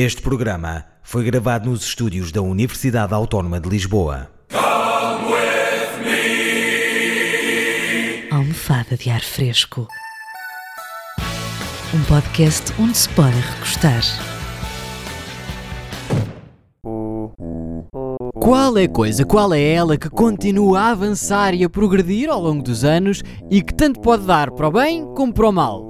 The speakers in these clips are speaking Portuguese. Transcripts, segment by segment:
Este programa foi gravado nos estúdios da Universidade Autónoma de Lisboa. Almofada de ar fresco. Um podcast onde se pode recostar. Qual é a coisa, qual é ela que continua a avançar e a progredir ao longo dos anos e que tanto pode dar para o bem como para o mal?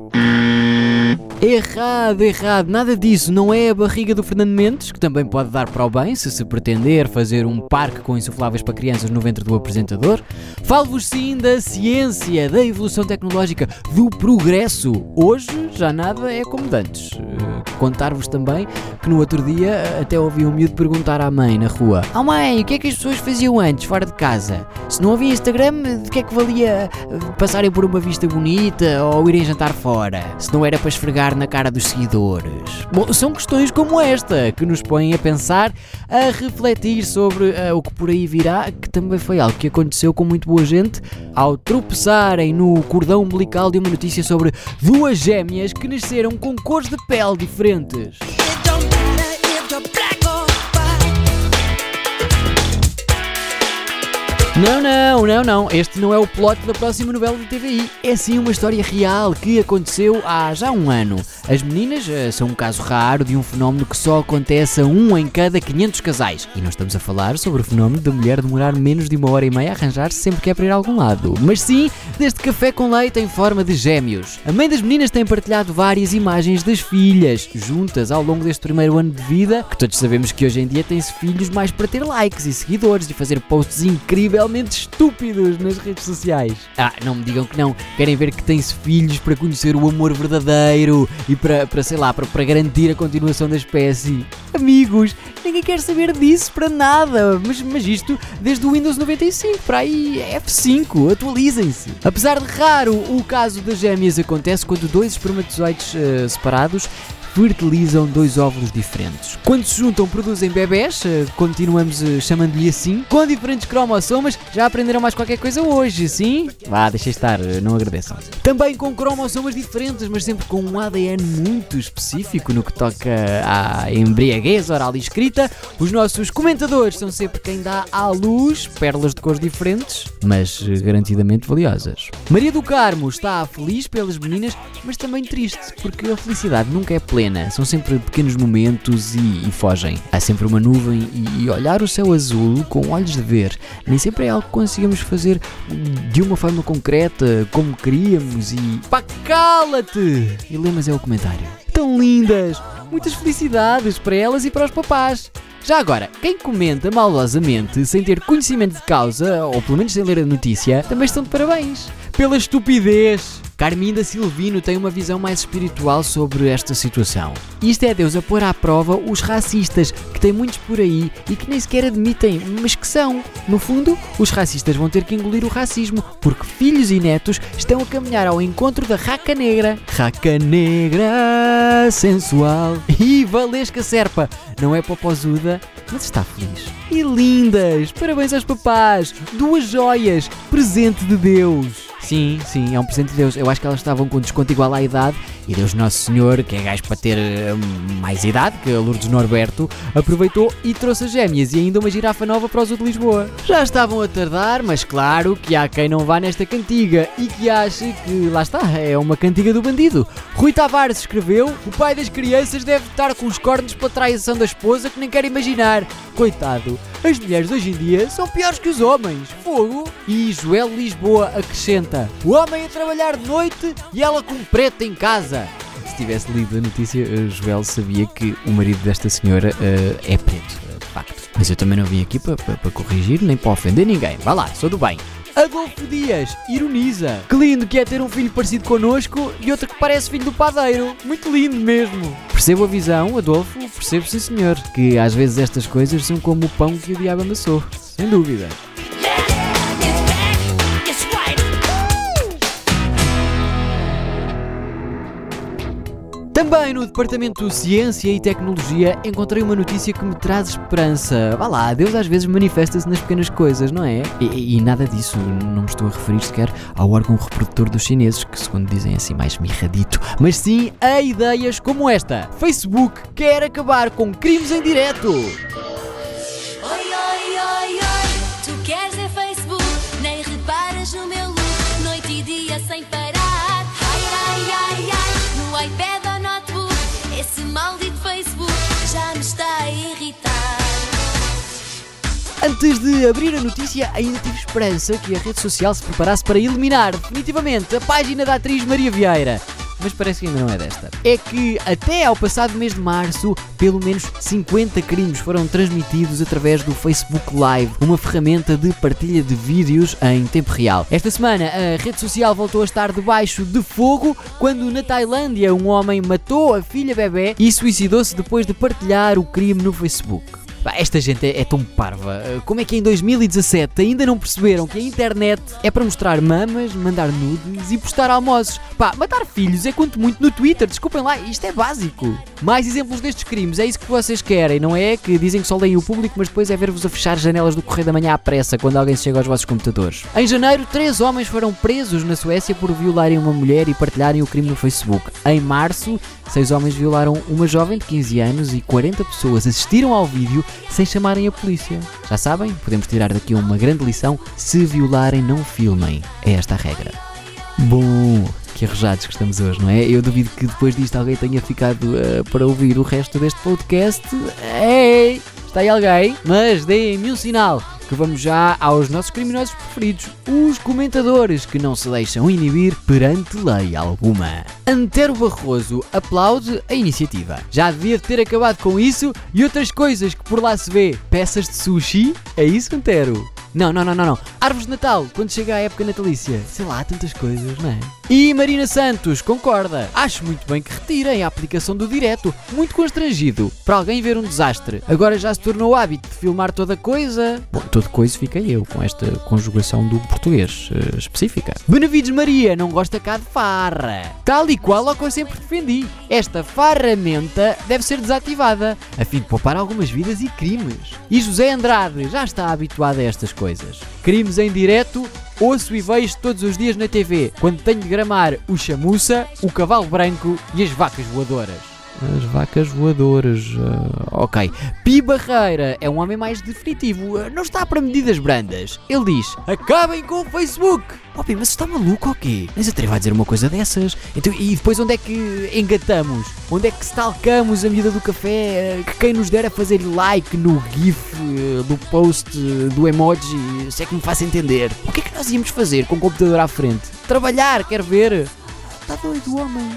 Errado, errado, nada disso. Não é a barriga do Fernando Mendes, que também pode dar para o bem se se pretender fazer um parque com insufláveis para crianças no ventre do apresentador. Falo-vos sim da ciência, da evolução tecnológica, do progresso. Hoje já nada é como antes. Uh, Contar-vos também que no outro dia até ouvi um miúdo perguntar à mãe na rua: Oh mãe, o que é que as pessoas faziam antes, fora de casa? Se não havia Instagram, de que é que valia uh, passarem por uma vista bonita ou irem jantar fora? Se não era para esfregar na cara dos seguidores. Bom, são questões como esta que nos põem a pensar, a refletir sobre uh, o que por aí virá, que também foi algo que aconteceu com muito boa gente ao tropeçarem no cordão umbilical de uma notícia sobre duas gêmeas que nasceram com cores de pele diferentes. Não, não, não, não. Este não é o plot da próxima novela da TVI. É sim uma história real que aconteceu há já um ano. As meninas eh, são um caso raro de um fenómeno que só acontece a um em cada 500 casais. E não estamos a falar sobre o fenómeno da mulher demorar menos de uma hora e meia a arranjar-se sempre que é para ir a algum lado. Mas sim deste café com leite em forma de gêmeos. A mãe das meninas tem partilhado várias imagens das filhas, juntas ao longo deste primeiro ano de vida, que todos sabemos que hoje em dia tem-se filhos mais para ter likes e seguidores e fazer posts incrivelmente estúpidos nas redes sociais. Ah, não me digam que não. Querem ver que tem-se filhos para conhecer o amor verdadeiro e para, para sei lá, para, para garantir a continuação da espécie. Amigos, ninguém quer saber disso para nada. Mas, mas isto desde o Windows 95, para aí F5, atualizem-se. Apesar de raro, o caso das gêmeas acontece quando dois espermatozoides eh, separados fertilizam dois óvulos diferentes. Quando se juntam, produzem bebés, eh, continuamos eh, chamando-lhe assim, com diferentes cromossomas. Já aprenderam mais qualquer coisa hoje, sim? Vá, deixem estar, eh, não agradeçam. Também com cromossomas diferentes, mas sempre com um ADN muito específico no que toca à embriaguez oral e escrita. Os nossos comentadores são sempre quem dá à luz pérolas de cores diferentes, mas garantidamente valiosas. Maria do Carmo está feliz pelas meninas, mas também triste, porque a felicidade nunca é plena. São sempre pequenos momentos e, e fogem. Há sempre uma nuvem e, e olhar o céu azul com olhos de ver. Nem sempre é algo que conseguimos fazer de uma forma concreta, como queríamos e. Pá, cala-te! E lemas é o comentário. Tão lindas! Muitas felicidades para elas e para os papás. Já agora, quem comenta maldosamente sem ter conhecimento de causa, ou pelo menos sem ler a notícia, também estão de parabéns. Pela estupidez! Carminda Silvino tem uma visão mais espiritual sobre esta situação. Isto é Deus a pôr à prova os racistas, que tem muitos por aí e que nem sequer admitem, mas que são. No fundo, os racistas vão ter que engolir o racismo, porque filhos e netos estão a caminhar ao encontro da raca negra. Raca negra, sensual e valesca serpa. Não é popozuda, mas está feliz. E lindas! Parabéns aos papás! Duas joias! Presente de Deus! Sim, sim, é um presente de Deus. Eu acho que elas estavam com desconto igual à idade e Deus Nosso Senhor, que é gajo para ter hum, mais idade que a Lourdes Norberto, aproveitou e trouxe as gêmeas e ainda uma girafa nova para o zoo de Lisboa. Já estavam a tardar, mas claro que há quem não vá nesta cantiga e que ache que, lá está, é uma cantiga do bandido. Rui Tavares escreveu: O pai das crianças deve estar com os cornos pela traição da esposa que nem quer imaginar. Coitado, as mulheres hoje em dia são piores que os homens. Fogo! E Joel Lisboa acrescenta: O homem a trabalhar de noite e ela com preto em casa. Se tivesse lido a notícia, eh, Joel sabia que o marido desta senhora eh, é preto, eh, de facto. Mas eu também não vim aqui para corrigir nem para ofender ninguém. Vá lá, sou do bem. Adolfo Dias ironiza. Que lindo que é ter um filho parecido connosco e outro que parece filho do padeiro. Muito lindo mesmo. Percebo a visão, Adolfo, percebo sim senhor. Que às vezes estas coisas são como o pão que o diabo amassou. Sem dúvida. Também no Departamento de Ciência e Tecnologia encontrei uma notícia que me traz esperança. Vá lá, Deus às vezes manifesta-se nas pequenas coisas, não é? E, e- e nada disso, não me estou a referir sequer ao órgão reprodutor dos chineses, que segundo dizem é assim mais mirradito, mas sim a ideias como esta. Facebook quer acabar com crimes em direto. Antes de abrir a notícia, ainda tive esperança que a rede social se preparasse para eliminar definitivamente a página da atriz Maria Vieira. Mas parece que ainda não é desta. É que até ao passado mês de março, pelo menos 50 crimes foram transmitidos através do Facebook Live, uma ferramenta de partilha de vídeos em tempo real. Esta semana, a rede social voltou a estar debaixo de fogo quando na Tailândia um homem matou a filha bebê e suicidou-se depois de partilhar o crime no Facebook. Pá, Esta gente é, é tão parva. Uh, Como é que em 2017 ainda não perceberam que a internet é para mostrar mamas, mandar nudes e postar almoços? Pá, matar filhos é quanto muito no Twitter, desculpem lá, isto é básico. Mais exemplos destes crimes, é isso que vocês querem, não é? Que dizem que só leem o público, mas depois é ver-vos a fechar janelas do Correio da Manhã à pressa quando alguém chega aos vossos computadores. Em janeiro, três homens foram presos na Suécia por violarem uma mulher e partilharem o crime no Facebook. Em março, seis homens violaram uma jovem de 15 anos e 40 pessoas assistiram ao vídeo sem chamarem a polícia. Já sabem, podemos tirar daqui uma grande lição: se violarem, não filmem. É esta a regra. Bom, que arrojados que estamos hoje, não é? Eu duvido que depois disto alguém tenha ficado eh, para ouvir o resto deste podcast. Ei, está aí alguém? Mas deem-me um sinal que vamos já aos nossos criminosos preferidos, os comentadores que não se deixam inibir perante lei alguma. Antero Barroso aplaude a iniciativa. Já devia ter acabado com isso e outras coisas que por lá se vê. Peças de sushi? É isso, Antero? Não, não, não, não, não. Árvores de Natal, quando chega a época natalícia. Sei lá, tantas coisas, não é? E Marina Santos, concorda. Acho muito bem que retirem a aplicação do direto. Muito constrangido. Para alguém ver um desastre. Agora já se tornou hábito de filmar toda coisa. Bom, toda coisa fica eu, com esta conjugação do português eh, específica. Benavides Maria não gosta cá de farra. Tal e qual ao que eu sempre defendi. Esta farramenta deve ser desativada, a fim de poupar algumas vidas e crimes. E José Andrade já está habituado a estas coisas. Crimes em direto, ouço e vejo todos os dias na TV, quando tenho de gramar o chamuça, o cavalo branco e as vacas voadoras. As vacas voadoras. ah, ok. Pi Barreira é um homem mais definitivo. ah, não está para medidas brandas. Ele diz: Acabem com o Facebook! Oh, Pi, mas está maluco ou quê? Nem se atreve a dizer uma coisa dessas. Então, e depois onde é que engatamos? Onde é que stalkamos a medida do café? ah, Que quem nos der a fazer like no GIF do post do emoji, se é que me faça entender. O que é que nós íamos fazer com o computador à frente? Trabalhar, quer ver? Está doido homem.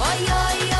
Oi, oi, oi,